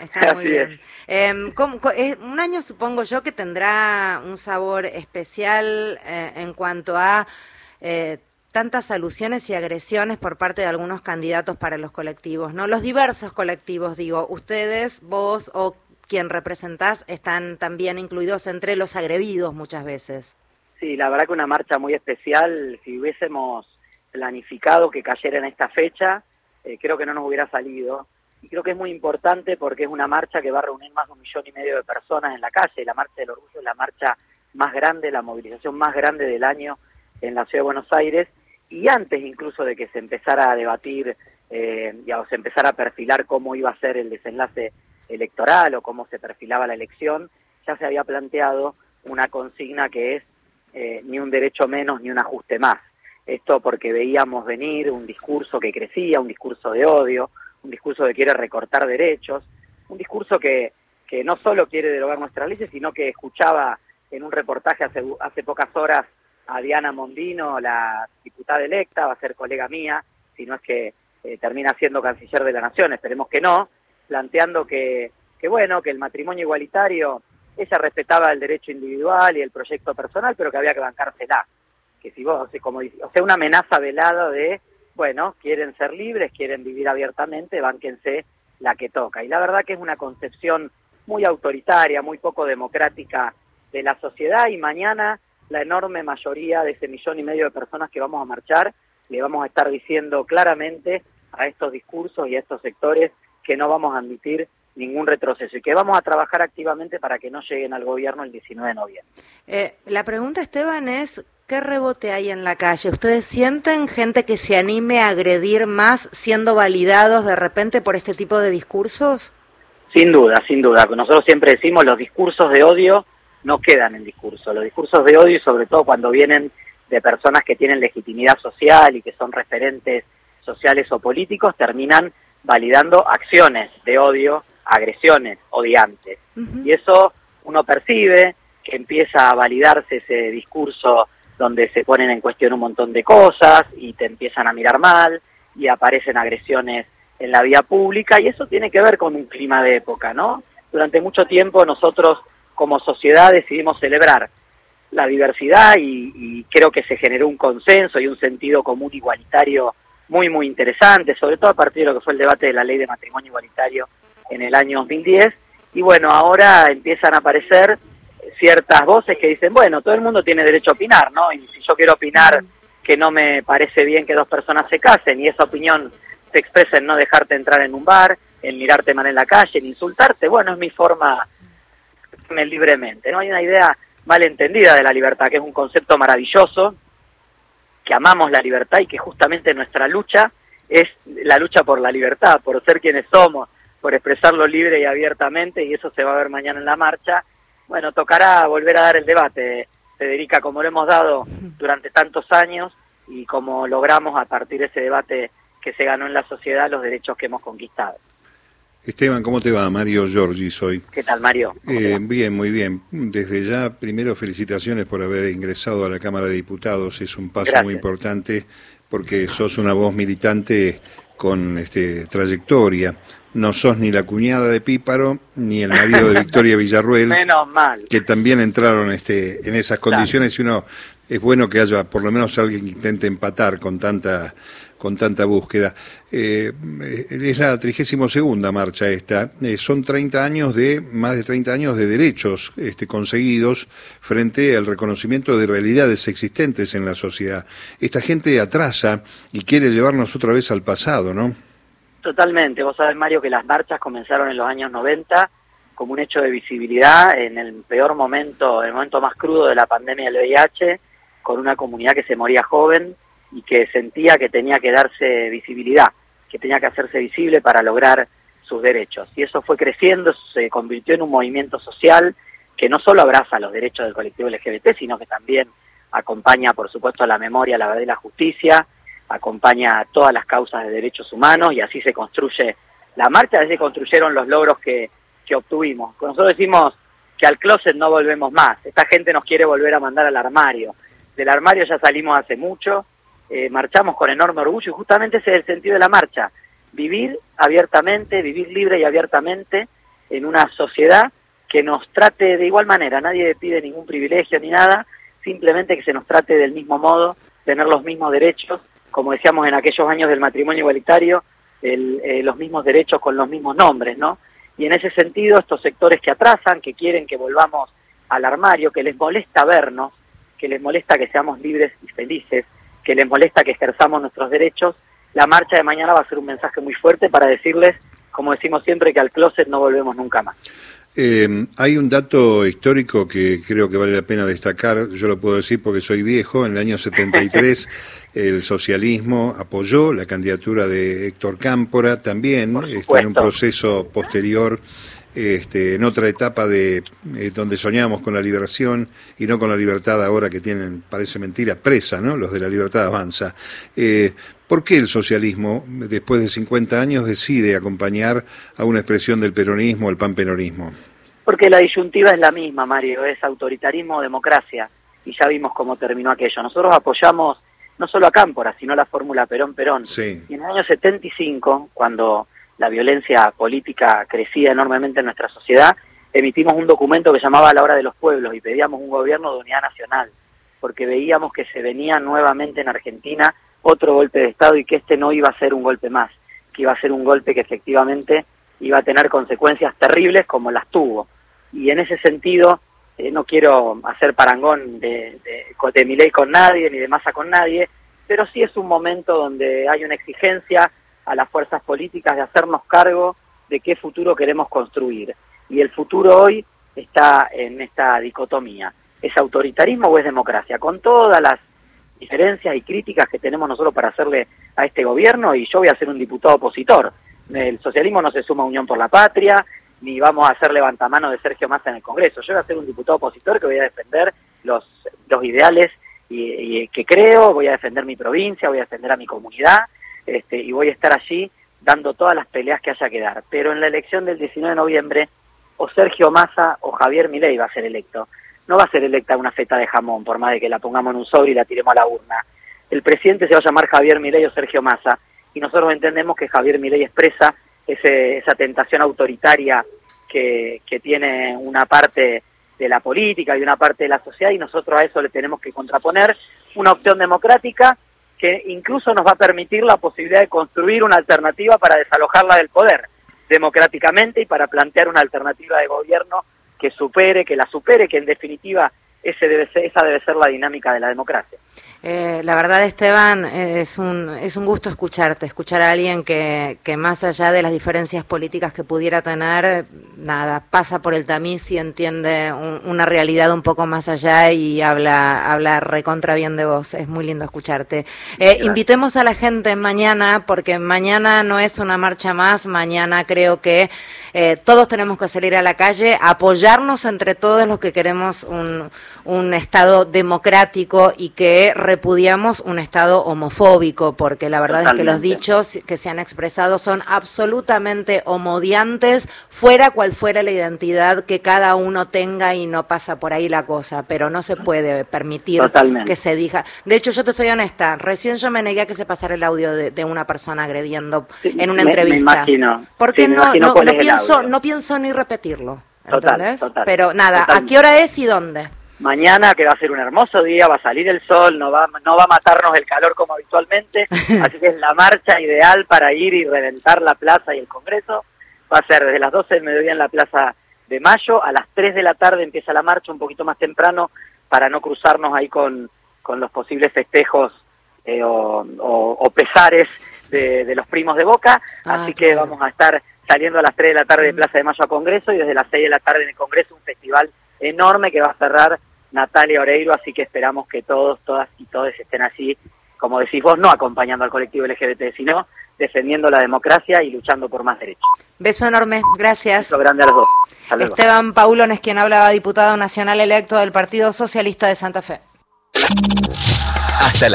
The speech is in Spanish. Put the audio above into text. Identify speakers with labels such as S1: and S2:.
S1: Está muy bien. Em, un año supongo yo que tendrá un sabor especial eh, en cuanto a eh, tantas alusiones y agresiones por parte de algunos candidatos para los colectivos, ¿no? Los diversos colectivos, digo, ustedes, vos o quien representás están también incluidos entre los agredidos muchas veces.
S2: Sí, la verdad que una marcha muy especial, si hubiésemos planificado que cayera en esta fecha, eh, creo que no nos hubiera salido. Y creo que es muy importante porque es una marcha que va a reunir más de un millón y medio de personas en la calle. La Marcha del Orgullo es la marcha más grande, la movilización más grande del año en la Ciudad de Buenos Aires y antes incluso de que se empezara a debatir eh, o se empezara a perfilar cómo iba a ser el desenlace electoral o cómo se perfilaba la elección, ya se había planteado una consigna que es eh, ni un derecho menos ni un ajuste más. Esto porque veíamos venir un discurso que crecía, un discurso de odio, un discurso que quiere recortar derechos, un discurso que, que no solo quiere derogar nuestras leyes, sino que escuchaba en un reportaje hace, hace pocas horas a Diana Mondino, la diputada electa, va a ser colega mía, si no es que eh, termina siendo canciller de la Nación, esperemos que no, planteando que, que, bueno, que el matrimonio igualitario, ella respetaba el derecho individual y el proyecto personal, pero que había que bancársela. Que si vos, como, o sea, una amenaza velada de, bueno, quieren ser libres, quieren vivir abiertamente, bánquense la que toca. Y la verdad que es una concepción muy autoritaria, muy poco democrática de la sociedad y mañana la enorme mayoría de ese millón y medio de personas que vamos a marchar, le vamos a estar diciendo claramente a estos discursos y a estos sectores que no vamos a admitir ningún retroceso y que vamos a trabajar activamente para que no lleguen al gobierno el 19 de noviembre.
S1: Eh, la pregunta, Esteban, es ¿qué rebote hay en la calle? ¿Ustedes sienten gente que se anime a agredir más siendo validados de repente por este tipo de discursos?
S2: Sin duda, sin duda. Nosotros siempre decimos los discursos de odio no quedan en discurso. Los discursos de odio, y sobre todo cuando vienen de personas que tienen legitimidad social y que son referentes sociales o políticos, terminan validando acciones de odio, agresiones odiantes. Y eso uno percibe que empieza a validarse ese discurso donde se ponen en cuestión un montón de cosas y te empiezan a mirar mal y aparecen agresiones en la vía pública y eso tiene que ver con un clima de época, ¿no? Durante mucho tiempo nosotros como sociedad decidimos celebrar la diversidad y, creo que se generó un consenso y un sentido común igualitario muy, muy interesante, sobre todo a partir de lo que fue el debate de la ley de matrimonio igualitario en el año 2010. Y bueno, ahora empiezan a aparecer ciertas voces que dicen, bueno, todo el mundo tiene derecho a opinar, ¿no? Y si yo quiero opinar que no me parece bien que dos personas se casen y esa opinión se expresa en no dejarte entrar en un bar, en mirarte mal en la calle, en insultarte, bueno, es mi forma libremente. No hay una idea mal entendida de la libertad, que es un concepto maravilloso, que amamos la libertad y que justamente nuestra lucha es la lucha por la libertad, por ser quienes somos, por expresarlo libre y abiertamente, y eso se va a ver mañana en la marcha. Bueno, tocará volver a dar el debate, Federica, como lo hemos dado durante tantos años y como logramos a partir de ese debate que se ganó en la sociedad los derechos que hemos conquistado.
S3: Esteban, ¿cómo te va? Mario Giorgi soy.
S2: ¿Qué tal, Mario?
S3: Eh, bien, muy bien. Desde ya, primero, felicitaciones por haber ingresado a la Cámara de Diputados. Es un paso muy importante porque sos una voz militante con este, trayectoria. No sos ni la cuñada de Píparo ni el marido de Victoria Villarruel.
S2: Menos mal.
S3: Que también entraron este, en esas condiciones y uno es bueno que haya por lo menos alguien que intente empatar con tanta con tanta búsqueda. Eh, es la 32 segunda marcha esta. Eh, son 30 años de, más de 30 años de derechos este, conseguidos frente al reconocimiento de realidades existentes en la sociedad. Esta gente atrasa y quiere llevarnos otra vez al pasado, ¿no?
S2: Totalmente. Vos sabés, Mario, que las marchas comenzaron en los años 90 como un hecho de visibilidad en el peor momento, el momento más crudo de la pandemia del VIH, con una comunidad que se moría joven, y que sentía que tenía que darse visibilidad, que tenía que hacerse visible para lograr sus derechos. Y eso fue creciendo, se convirtió en un movimiento social que no solo abraza los derechos del colectivo LGBT, sino que también acompaña, por supuesto, a la memoria, la verdad y la justicia, acompaña a todas las causas de derechos humanos y así se construye la marcha, así se construyeron los logros que, que obtuvimos. Nosotros decimos que al closet no volvemos más, esta gente nos quiere volver a mandar al armario. Del armario ya salimos hace mucho, eh, marchamos con enorme orgullo y justamente ese es el sentido de la marcha, vivir abiertamente, vivir libre y abiertamente en una sociedad que nos trate de igual manera, nadie pide ningún privilegio ni nada, simplemente que se nos trate del mismo modo, tener los mismos derechos, como decíamos en aquellos años del matrimonio igualitario, eh, los mismos derechos con los mismos nombres, ¿no? Y en ese sentido, estos sectores que atrasan, que quieren que volvamos al armario, que les molesta vernos, que les molesta que seamos libres y felices, que les molesta que ejerzamos nuestros derechos, la marcha de mañana va a ser un mensaje muy fuerte para decirles, como decimos siempre, que al closet no volvemos nunca más.
S3: Eh, hay un dato histórico que creo que vale la pena destacar, yo lo puedo decir porque soy viejo, en el año 73 el socialismo apoyó la candidatura de Héctor Cámpora, también está en un proceso posterior, este, en otra etapa de eh, donde soñamos con la liberación y no con la libertad ahora que tienen, parece mentira, presa, ¿no? Los de la libertad avanza. Eh, ¿Por qué el socialismo, después de 50 años, decide acompañar a una expresión del peronismo, el panperonismo?
S2: Porque la disyuntiva es la misma, Mario, es autoritarismo o democracia, y ya vimos cómo terminó aquello. Nosotros apoyamos no solo a Cámpora, sino la fórmula Perón-Perón. Y en el año 75, cuando la violencia política crecía enormemente en nuestra sociedad, emitimos un documento que llamaba La Hora de los Pueblos y pedíamos un gobierno de unidad nacional, porque veíamos que se venía nuevamente en Argentina otro golpe de Estado y que este no iba a ser un golpe más, que iba a ser un golpe que efectivamente iba a tener consecuencias terribles como las tuvo. Y en ese sentido, eh, no quiero hacer parangón de, de, de mi ley con nadie, ni de masa con nadie, pero sí es un momento donde hay una exigencia a las fuerzas políticas de hacernos cargo de qué futuro queremos construir. Y el futuro hoy está en esta dicotomía. ¿Es autoritarismo o es democracia? Con todas las diferencias y críticas que tenemos nosotros para hacerle a este gobierno y yo voy a ser un diputado opositor. El socialismo no se suma a Unión por la Patria, ni vamos a hacer levantamano de Sergio Massa en el Congreso. Yo voy a ser un diputado opositor que voy a defender los, los ideales y, y que creo, voy a defender mi provincia, voy a defender a mi comunidad este, y voy a estar allí dando todas las peleas que haya que dar. Pero en la elección del 19 de noviembre, o Sergio Massa o Javier Milei va a ser electo no va a ser electa una feta de jamón, por más de que la pongamos en un sobre y la tiremos a la urna. El presidente se va a llamar Javier Milei o Sergio Massa, y nosotros entendemos que Javier Milei expresa ese, esa tentación autoritaria que, que tiene una parte de la política y una parte de la sociedad, y nosotros a eso le tenemos que contraponer una opción democrática que incluso nos va a permitir la posibilidad de construir una alternativa para desalojarla del poder democráticamente y para plantear una alternativa de gobierno que supere, que la supere, que en definitiva ese debe ser, esa debe ser la dinámica de la democracia.
S1: Eh, la verdad, Esteban, es un, es un gusto escucharte, escuchar a alguien que, que más allá de las diferencias políticas que pudiera tener, nada, pasa por el tamiz y entiende una realidad un poco más allá y habla, habla recontra bien de vos. Es muy lindo escucharte. Eh, invitemos a la gente mañana, porque mañana no es una marcha más, mañana creo que eh, todos tenemos que salir a la calle, apoyarnos entre todos los que queremos un, un Estado democrático y que repudiamos un Estado homofóbico, porque la verdad es que los dichos que se han expresado son absolutamente homodiantes, fuera cual fuera la identidad que cada uno tenga y no pasa por ahí la cosa, pero no se puede permitir que se diga. De hecho, yo te soy honesta, recién yo me negué a que se pasara el audio de, una persona agrediendo en una entrevista. Porque no, no, pienso, no pienso ni repetirlo. ¿entendés? pero nada, ¿a qué hora es y dónde?
S2: Mañana que va a ser un hermoso día, va a salir el sol, no va, no va a matarnos el calor como habitualmente, así que es la marcha ideal para ir y reventar la plaza y el Congreso. Va a ser desde las 12 del mediodía en la Plaza de Mayo, a las 3 de la tarde empieza la marcha, un poquito más temprano, para no cruzarnos ahí con, con los posibles festejos eh, o, pesares de, los primos de Boca, ah, así que vamos a estar saliendo a las 3 de la tarde de mm. Plaza de Mayo a Congreso y desde las 6 de la tarde en el Congreso un festival enorme que va a cerrar Natalia Oreiro, así que esperamos que todos, todas y todos estén así, como decís vos, no acompañando al colectivo LGBT, sino defendiendo la democracia y luchando por más derechos.
S1: Beso enorme, gracias.
S2: Beso grande a los dos.
S1: Esteban Paulón es quien hablaba, diputado nacional electo del Partido Socialista de Santa Fe.
S4: Hasta las